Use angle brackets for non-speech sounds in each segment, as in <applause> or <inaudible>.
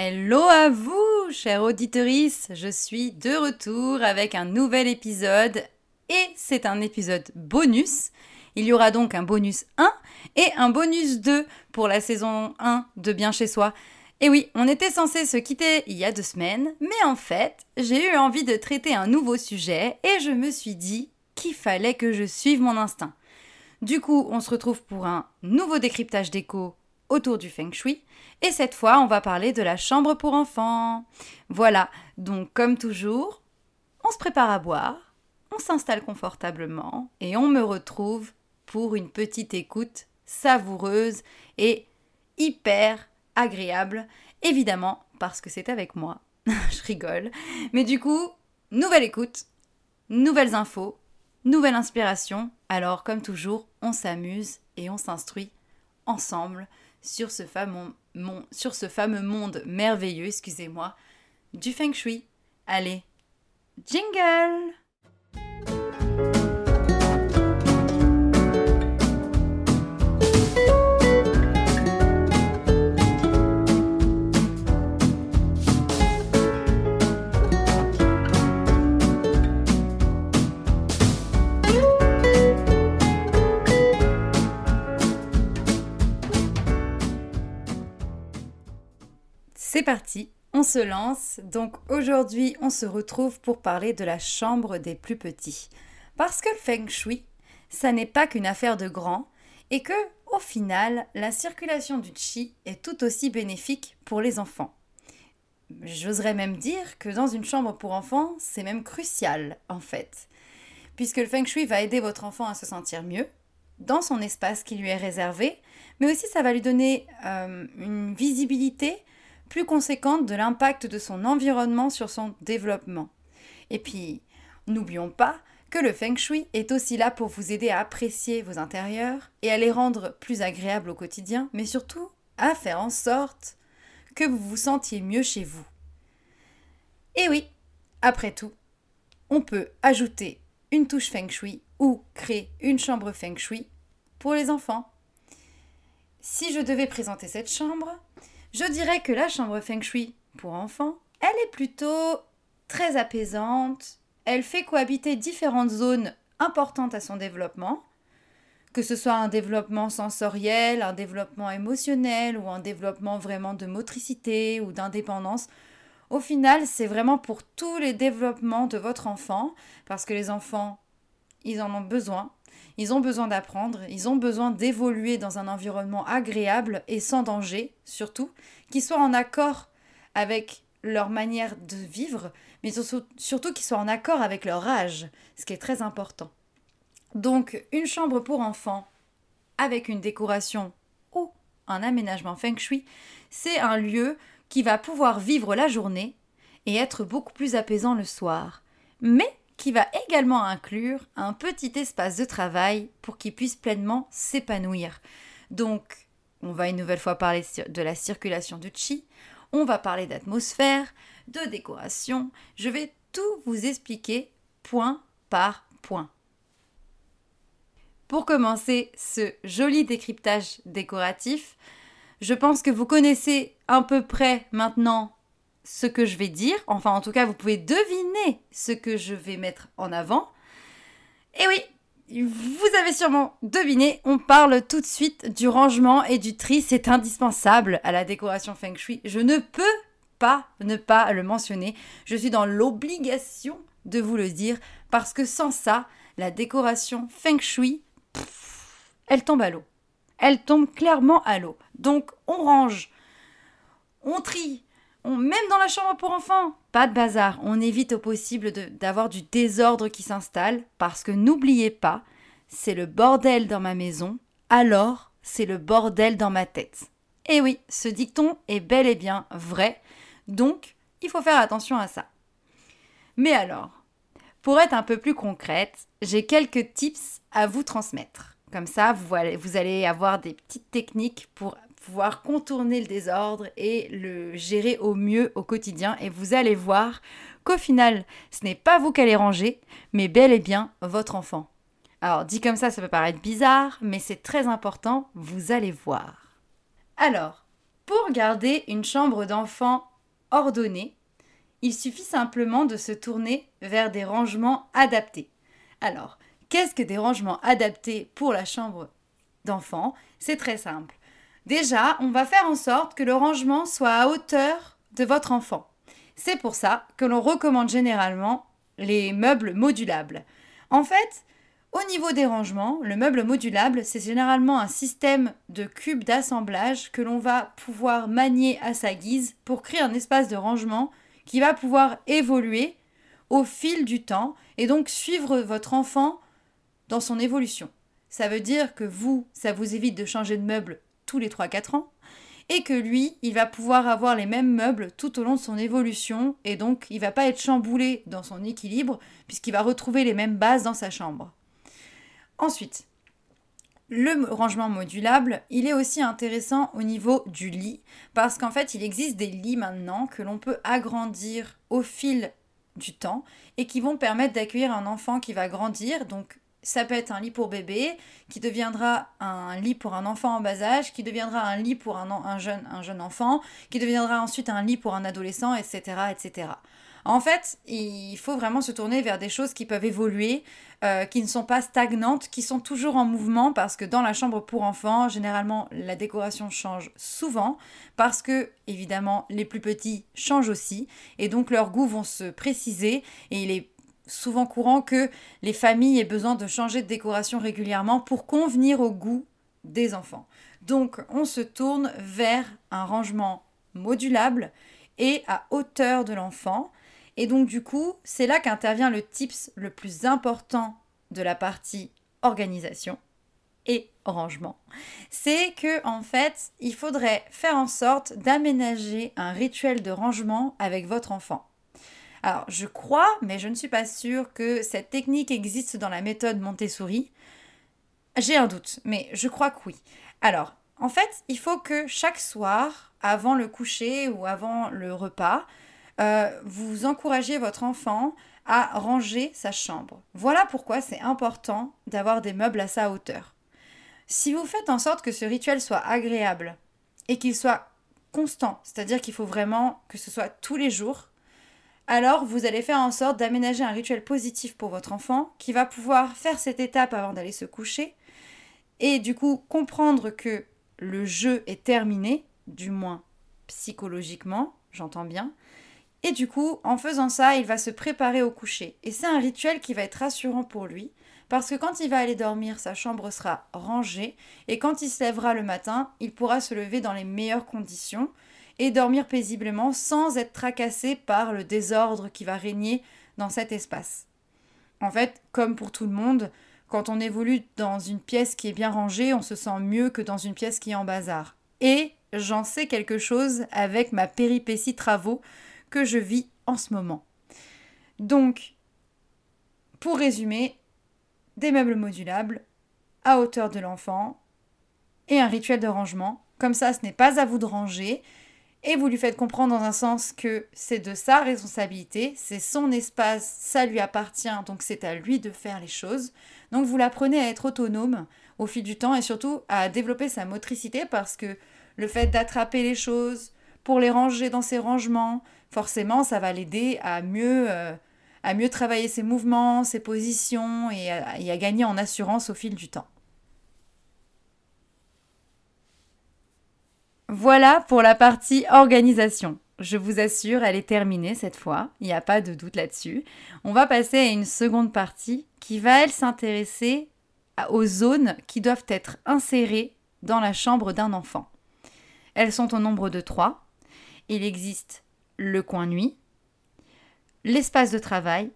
Hello à vous, chère auditorice, je suis de retour avec un nouvel épisode et c'est un épisode bonus. Il y aura donc un bonus 1 et un bonus 2 pour la saison 1 de Bien chez soi. Et oui, on était censé se quitter il y a deux semaines, mais en fait, j'ai eu envie de traiter un nouveau sujet et je me suis dit qu'il fallait que je suive mon instinct. Du coup, on se retrouve pour un nouveau décryptage d'écho autour du feng shui. Et cette fois, on va parler de la chambre pour enfants. Voilà, donc comme toujours, on se prépare à boire, on s'installe confortablement et on me retrouve pour une petite écoute savoureuse et hyper agréable, évidemment parce que c'est avec moi. <laughs> Je rigole. Mais du coup, nouvelle écoute, nouvelles infos, nouvelle inspiration. Alors comme toujours, on s'amuse et on s'instruit ensemble sur ce fameux, sur ce fameux monde merveilleux, excusez-moi, du feng shui. Allez, jingle parti, on se lance. Donc aujourd'hui, on se retrouve pour parler de la chambre des plus petits. Parce que le feng shui, ça n'est pas qu'une affaire de grands et que, au final, la circulation du chi est tout aussi bénéfique pour les enfants. J'oserais même dire que dans une chambre pour enfants, c'est même crucial en fait. Puisque le feng shui va aider votre enfant à se sentir mieux dans son espace qui lui est réservé, mais aussi ça va lui donner euh, une visibilité plus conséquente de l'impact de son environnement sur son développement. Et puis, n'oublions pas que le feng shui est aussi là pour vous aider à apprécier vos intérieurs et à les rendre plus agréables au quotidien, mais surtout à faire en sorte que vous vous sentiez mieux chez vous. Et oui, après tout, on peut ajouter une touche feng shui ou créer une chambre feng shui pour les enfants. Si je devais présenter cette chambre, je dirais que la chambre feng shui pour enfants, elle est plutôt très apaisante. Elle fait cohabiter différentes zones importantes à son développement, que ce soit un développement sensoriel, un développement émotionnel ou un développement vraiment de motricité ou d'indépendance. Au final, c'est vraiment pour tous les développements de votre enfant, parce que les enfants, ils en ont besoin. Ils ont besoin d'apprendre, ils ont besoin d'évoluer dans un environnement agréable et sans danger, surtout, qui soit en accord avec leur manière de vivre, mais surtout, qui soit en accord avec leur âge, ce qui est très important. Donc, une chambre pour enfants avec une décoration ou un aménagement feng shui, c'est un lieu qui va pouvoir vivre la journée et être beaucoup plus apaisant le soir. Mais qui va également inclure un petit espace de travail pour qu'il puisse pleinement s'épanouir. Donc, on va une nouvelle fois parler de la circulation du chi, on va parler d'atmosphère, de décoration, je vais tout vous expliquer point par point. Pour commencer ce joli décryptage décoratif, je pense que vous connaissez à peu près maintenant ce que je vais dire. Enfin, en tout cas, vous pouvez deviner ce que je vais mettre en avant. Et oui, vous avez sûrement deviné, on parle tout de suite du rangement et du tri. C'est indispensable à la décoration feng shui. Je ne peux pas ne pas le mentionner. Je suis dans l'obligation de vous le dire parce que sans ça, la décoration feng shui, elle tombe à l'eau. Elle tombe clairement à l'eau. Donc, on range, on trie, même dans la chambre pour enfants, pas de bazar. On évite au possible d'avoir du désordre qui s'installe parce que n'oubliez pas, c'est le bordel dans ma maison, alors c'est le bordel dans ma tête. Et oui, ce dicton est bel et bien vrai, donc il faut faire attention à ça. Mais alors, pour être un peu plus concrète, j'ai quelques tips à vous transmettre. Comme ça, vous allez avoir des petites techniques pour contourner le désordre et le gérer au mieux au quotidien. Et vous allez voir qu'au final, ce n'est pas vous qui allez ranger, mais bel et bien votre enfant. Alors, dit comme ça, ça peut paraître bizarre, mais c'est très important, vous allez voir. Alors, Pour garder une chambre d'enfant ordonnée, il suffit simplement de se tourner vers des rangements adaptés. Alors, qu'est-ce que des rangements adaptés pour la chambre d'enfant? C'est très simple. Déjà, on va faire en sorte que le rangement soit à hauteur de votre enfant. C'est pour ça que l'on recommande généralement les meubles modulables. En fait, au niveau des rangements, le meuble modulable, c'est généralement un système de cubes d'assemblage que l'on va pouvoir manier à sa guise pour créer un espace de rangement qui va pouvoir évoluer au fil du temps et donc suivre votre enfant dans son évolution. Ça veut dire que vous, ça vous évite de changer de meuble tous les 3-4 ans et que lui, il va pouvoir avoir les mêmes meubles tout au long de son évolution et donc il va pas être chamboulé dans son équilibre puisqu'il va retrouver les mêmes bases dans sa chambre. Ensuite, le rangement modulable, il est aussi intéressant au niveau du lit, parce qu'en fait, il existe des lits maintenant que l'on peut agrandir au fil du temps et qui vont permettre d'accueillir un enfant qui va grandir. Donc, ça peut être un lit pour bébé, qui deviendra un lit pour un enfant en bas âge, qui deviendra un lit pour un, un, jeune, un jeune enfant, qui deviendra ensuite un lit pour un adolescent, etc., etc. En fait, il faut vraiment se tourner vers des choses qui peuvent évoluer, euh, qui ne sont pas stagnantes, qui sont toujours en mouvement, parce que dans la chambre pour enfants, généralement, la décoration change souvent, parce que, évidemment, les plus petits changent aussi, et donc leurs goûts vont se préciser, et il est souvent courant que les familles aient besoin de changer de décoration régulièrement pour convenir au goût des enfants. Donc, on se tourne vers un rangement modulable et à hauteur de l'enfant et donc du coup, c'est là qu'intervient le tips le plus important de la partie organisation et rangement. C'est que en fait, il faudrait faire en sorte d'aménager un rituel de rangement avec votre enfant. Alors, je crois, mais je ne suis pas sûre que cette technique existe dans la méthode Montessori. J'ai un doute, mais je crois que oui. Alors, en fait, il faut que chaque soir, avant le coucher ou avant le repas, euh, vous encouragez votre enfant à ranger sa chambre. Voilà pourquoi c'est important d'avoir des meubles à sa hauteur. Si vous faites en sorte que ce rituel soit agréable et qu'il soit constant, c'est-à-dire qu'il faut vraiment que ce soit tous les jours, alors vous allez faire en sorte d'aménager un rituel positif pour votre enfant qui va pouvoir faire cette étape avant d'aller se coucher et du coup comprendre que le jeu est terminé, du moins psychologiquement, j'entends bien, et du coup, en faisant ça, il va se préparer au coucher. Et c'est un rituel qui va être rassurant pour lui, parce que quand il va aller dormir, sa chambre sera rangée, et quand il se lèvera le matin, il pourra se lever dans les meilleures conditions et dormir paisiblement sans être tracassé par le désordre qui va régner dans cet espace. En fait, comme pour tout le monde, quand on évolue dans une pièce qui est bien rangée, on se sent mieux que dans une pièce qui est en bazar. Et j'en sais quelque chose avec ma péripétie travaux que je vis en ce moment. Donc, pour résumer, des meubles modulables à hauteur de l'enfant et un rituel de rangement. Comme ça, ce n'est pas à vous de ranger. Et vous lui faites comprendre dans un sens que c'est de sa responsabilité, c'est son espace, ça lui appartient, donc c'est à lui de faire les choses. Donc vous l'apprenez à être autonome au fil du temps et surtout à développer sa motricité parce que le fait d'attraper les choses, pour les ranger dans ses rangements, forcément, ça va l'aider à mieux, euh, travailler ses mouvements, ses positions et à gagner en assurance au fil du temps. Voilà pour la partie organisation. Je vous assure, elle est terminée cette fois, il n'y a pas de doute là-dessus. On va passer à une seconde partie qui va, elle, s'intéresser aux zones qui doivent être insérées dans la chambre d'un enfant. Elles sont au nombre de trois. Il existe le coin nuit, l'espace de travail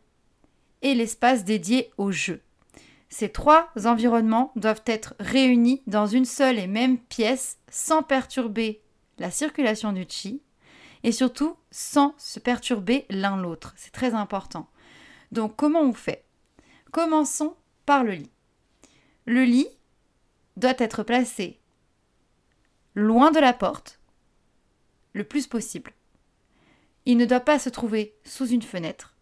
et l'espace dédié au jeu. Ces trois environnements doivent être réunis dans une seule et même pièce sans perturber la circulation du chi et surtout sans se perturber l'un l'autre. C'est très important. Donc comment on fait? Commençons par le lit. Le lit doit être placé loin de la porte le plus possible. Il ne doit pas se trouver sous une fenêtre.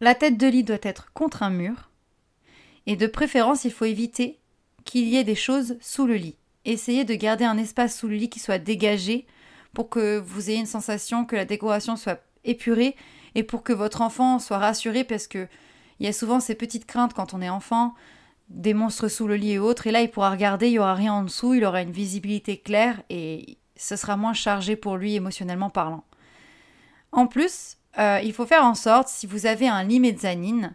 La tête de lit doit être contre un mur. Et de préférence, il faut éviter qu'il y ait des choses sous le lit. essayez de garder un espace sous le lit qui soit dégagé pour que vous ayez une sensation que la décoration soit épurée et pour que votre enfant soit rassuré parce que il y a souvent ces petites craintes quand on est enfant, des monstres sous le lit et autres, et là il pourra regarder, il n'y aura rien en dessous, il aura une visibilité claire et ce sera moins chargé pour lui émotionnellement parlant. En plus, euh, il faut faire en sorte, si vous avez un lit mezzanine,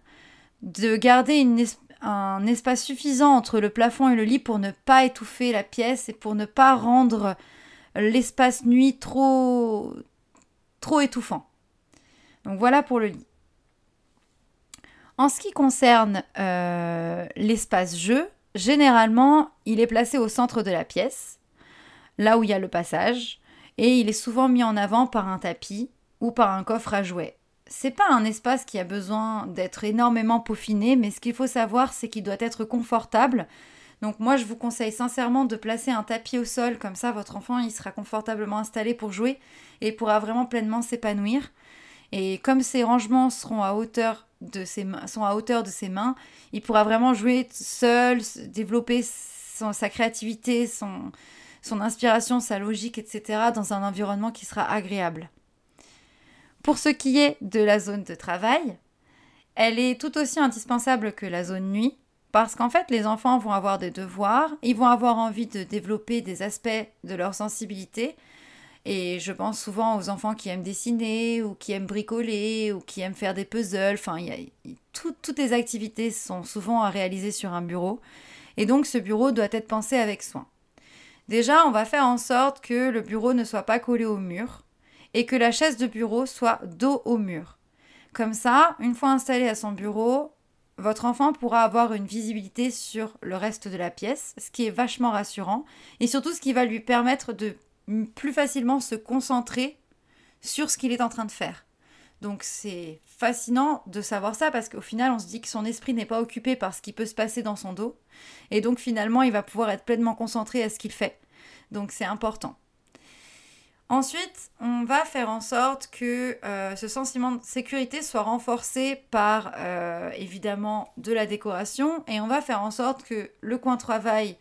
de garder un espace suffisant entre le plafond et le lit pour ne pas étouffer la pièce et pour ne pas rendre l'espace nuit trop, trop étouffant. Donc voilà pour le lit. En ce qui concerne euh, l'espace jeu, généralement, il est placé au centre de la pièce, là où il y a le passage, et il est souvent mis en avant par un tapis ou par un coffre à jouets. C'est pas un espace qui a besoin d'être énormément peaufiné, mais ce qu'il faut savoir, c'est qu'il doit être confortable. Donc moi, je vous conseille sincèrement de placer un tapis au sol, comme ça votre enfant il sera confortablement installé pour jouer et pourra vraiment pleinement s'épanouir. Et comme ces rangements seront à hauteur de ses sont à hauteur de ses mains, il pourra vraiment jouer seul, développer sa créativité, son inspiration, sa logique, etc. dans un environnement qui sera agréable. Pour ce qui est de la zone de travail, elle est tout aussi indispensable que la zone nuit parce qu'en fait les enfants vont avoir des devoirs, ils vont avoir envie de développer des aspects de leur sensibilité et je pense souvent aux enfants qui aiment dessiner ou qui aiment bricoler ou qui aiment faire des puzzles. Enfin, toutes les activités sont souvent à réaliser sur un bureau. Et donc ce bureau doit être pensé avec soin. Déjà, on va faire en sorte que le bureau ne soit pas collé au mur et que la chaise de bureau soit dos au mur. Comme ça, une fois installé à son bureau, votre enfant pourra avoir une visibilité sur le reste de la pièce, ce qui est vachement rassurant, et surtout ce qui va lui permettre de plus facilement se concentrer sur ce qu'il est en train de faire. Donc c'est fascinant de savoir ça parce qu'au final on se dit que son esprit n'est pas occupé par ce qui peut se passer dans son dos et donc finalement il va pouvoir être pleinement concentré à ce qu'il fait. Donc c'est important. Ensuite, on va faire en sorte que euh, ce sentiment de sécurité soit renforcé par euh, évidemment de la décoration et on va faire en sorte que le coin travail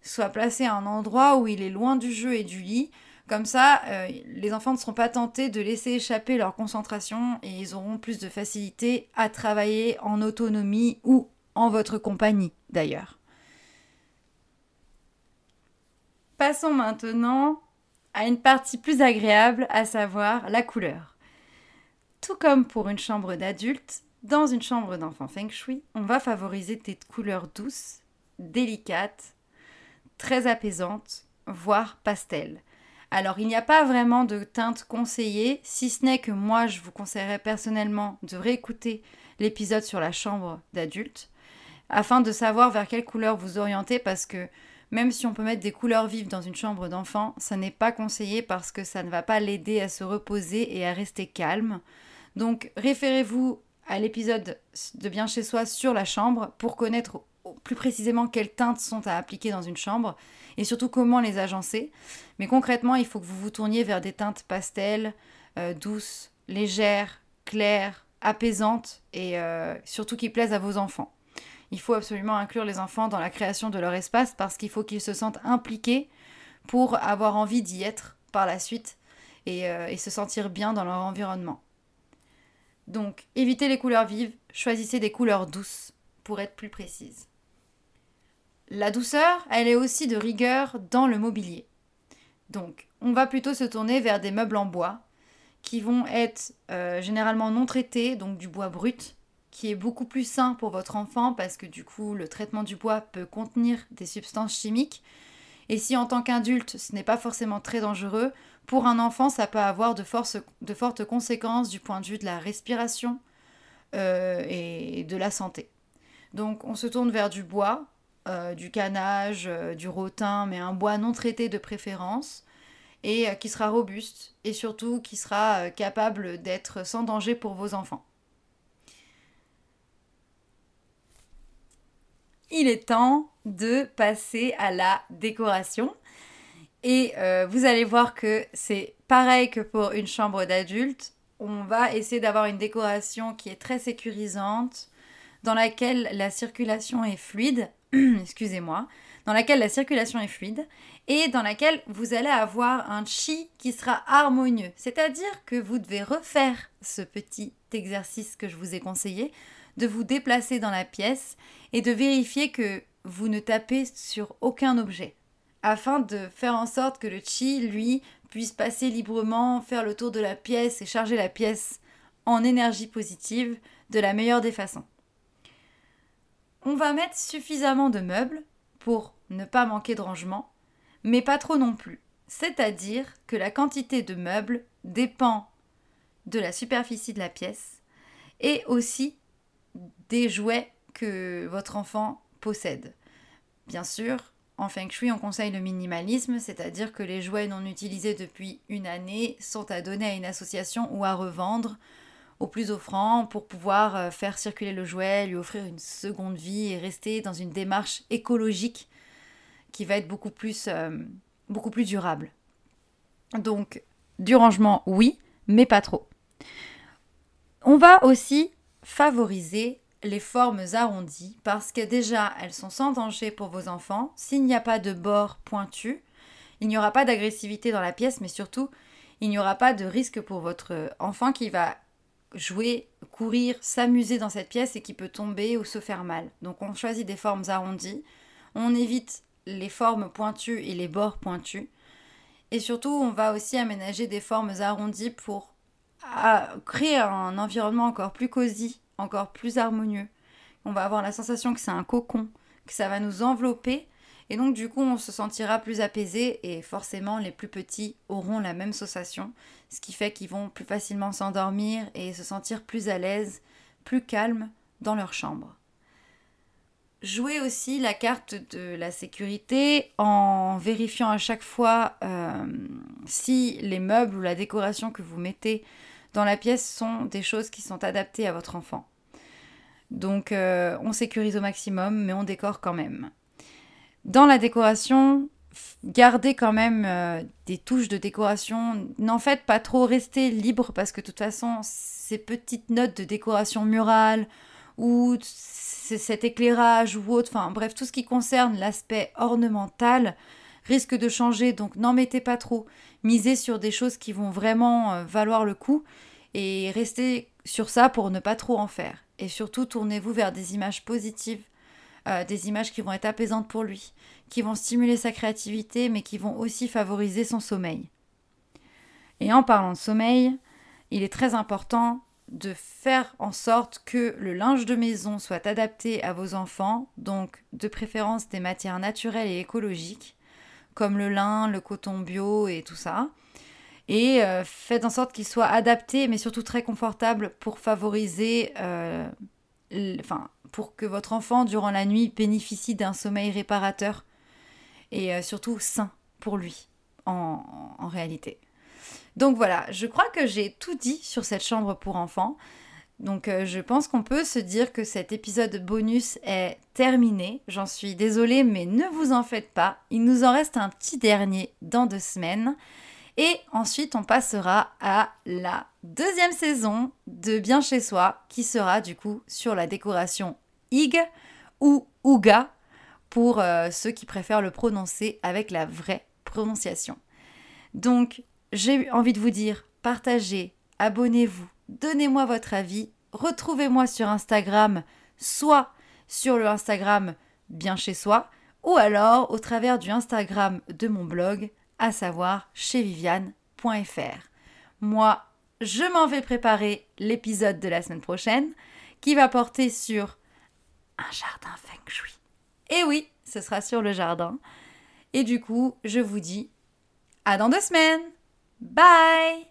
soit placé à un endroit où il est loin du jeu et du lit. Comme ça, euh, les enfants ne seront pas tentés de laisser échapper leur concentration et ils auront plus de facilité à travailler en autonomie ou en votre compagnie d'ailleurs. Passons maintenant à une partie plus agréable, à savoir la couleur. Tout comme pour une chambre d'adulte, dans une chambre d'enfant feng shui, on va favoriser des couleurs douces, délicates très apaisante, voire pastel. Alors il n'y a pas vraiment de teinte conseillée, si ce n'est que moi je vous conseillerais personnellement de réécouter l'épisode sur la chambre d'adulte, afin de savoir vers quelle couleur vous orienter, parce que même si on peut mettre des couleurs vives dans une chambre d'enfant, ça n'est pas conseillé parce que ça ne va pas l'aider à se reposer et à rester calme. Donc référez-vous à l'épisode de Bien chez soi sur la chambre pour connaître plus précisément quelles teintes sont à appliquer dans une chambre et surtout comment les agencer. Mais concrètement, il faut que vous vous tourniez vers des teintes pastel, euh, douces, légères, claires, apaisantes et euh, surtout qui plaisent à vos enfants. Il faut absolument inclure les enfants dans la création de leur espace parce qu'il faut qu'ils se sentent impliqués pour avoir envie d'y être par la suite et, euh, se sentir bien dans leur environnement. Donc, évitez les couleurs vives, choisissez des couleurs douces pour être plus précise. La douceur, elle est aussi de rigueur dans le mobilier. Donc, on va plutôt se tourner vers des meubles en bois qui vont être euh, généralement non traités, donc du bois brut, qui est beaucoup plus sain pour votre enfant parce que du coup, le traitement du bois peut contenir des substances chimiques. Et si en tant qu'adulte, ce n'est pas forcément très dangereux, pour un enfant, ça peut avoir de, fortes conséquences du point de vue de la respiration euh, et de la santé. Donc, on se tourne vers du bois, euh, du canage, euh, du rotin, mais un bois non traité de préférence, et qui sera robuste, et surtout qui sera capable d'être sans danger pour vos enfants. Il est temps de passer à la décoration. Et vous allez voir que c'est pareil que pour une chambre d'adulte. On va essayer d'avoir une décoration qui est très sécurisante, dans laquelle la circulation est fluide <clears throat> excusez-moi, dans laquelle la circulation est fluide et dans laquelle vous allez avoir un chi qui sera harmonieux. C'est-à-dire que vous devez refaire ce petit exercice que je vous ai conseillé, de vous déplacer dans la pièce et de vérifier que vous ne tapez sur aucun objet, afin de faire en sorte que le chi, lui, puisse passer librement, faire le tour de la pièce et charger la pièce en énergie positive de la meilleure des façons. On va mettre suffisamment de meubles pour ne pas manquer de rangement, mais pas trop non plus. C'est-à-dire que la quantité de meubles dépend de la superficie de la pièce et aussi des jouets que votre enfant possède. Bien sûr, en Feng Shui, on conseille le minimalisme, c'est-à-dire que les jouets non utilisés depuis une année sont à donner à une association ou à revendre au plus offrant pour pouvoir euh, faire circuler le jouet, lui offrir une seconde vie et rester dans une démarche écologique qui va être beaucoup plus, euh, beaucoup plus durable. Donc, du rangement, oui, mais pas trop. On va aussi favoriser les formes arrondies parce que déjà elles sont sans danger pour vos enfants. S'il n'y a pas de bord pointu, il n'y aura pas d'agressivité dans la pièce, mais surtout il n'y aura pas de risque pour votre enfant qui va jouer, courir, s'amuser dans cette pièce et qui peut tomber ou se faire mal. Donc on choisit des formes arrondies, on évite les formes pointues et les bords pointus. Et surtout, on va aussi aménager des formes arrondies pour créer un environnement encore plus cosy, encore plus harmonieux. On va avoir la sensation que c'est un cocon, que ça va nous envelopper et donc du coup, on se sentira plus apaisé et forcément les plus petits auront la même sensation, ce qui fait qu'ils vont plus facilement s'endormir et se sentir plus à l'aise, plus calmes dans leur chambre. Jouez aussi la carte de la sécurité en vérifiant à chaque fois euh, si les meubles ou la décoration que vous mettez dans la pièce sont des choses qui sont adaptées à votre enfant. Donc euh, on sécurise au maximum, mais on décore quand même. Dans la décoration, gardez quand même euh, des touches de décoration. N'en faites pas trop, restez libre parce que de toute façon, ces petites notes de décoration murale ou cet éclairage ou autre, enfin bref, tout ce qui concerne l'aspect ornemental risque de changer, donc n'en mettez pas trop. Misez sur des choses qui vont vraiment euh, valoir le coup et restez sur ça pour ne pas trop en faire. Et surtout, tournez-vous vers des images positives euh, des images qui vont être apaisantes pour lui, qui vont stimuler sa créativité, mais qui vont aussi favoriser son sommeil. Et en parlant de sommeil, il est très important de faire en sorte que le linge de maison soit adapté à vos enfants, donc de préférence des matières naturelles et écologiques, comme le lin, le coton bio et tout ça. Et euh, faites en sorte qu'il soit adapté, mais surtout très confortable pour favoriser euh, enfin, pour que votre enfant, durant la nuit, bénéficie d'un sommeil réparateur et euh, surtout sain pour lui, en, réalité. Donc voilà, je crois que j'ai tout dit sur cette chambre pour enfants. Donc je pense qu'on peut se dire que cet épisode bonus est terminé. J'en suis désolée, mais ne vous en faites pas. Il nous en reste un petit dernier dans deux semaines. Et ensuite, on passera à la deuxième saison de Bien chez soi, qui sera du coup sur la décoration IG ou Ouga pour euh, ceux qui préfèrent le prononcer avec la vraie prononciation. Donc, j'ai envie de vous dire, partagez, abonnez-vous, donnez-moi votre avis, retrouvez-moi sur Instagram, soit sur le Instagram Bien chez soi, ou alors au travers du Instagram de mon blog à savoir chez viviane.fr. Moi, je m'en vais préparer l'épisode de la semaine prochaine qui va porter sur un jardin feng shui. Et oui, ce sera sur le jardin. Et du coup, je vous dis à dans deux semaines. Bye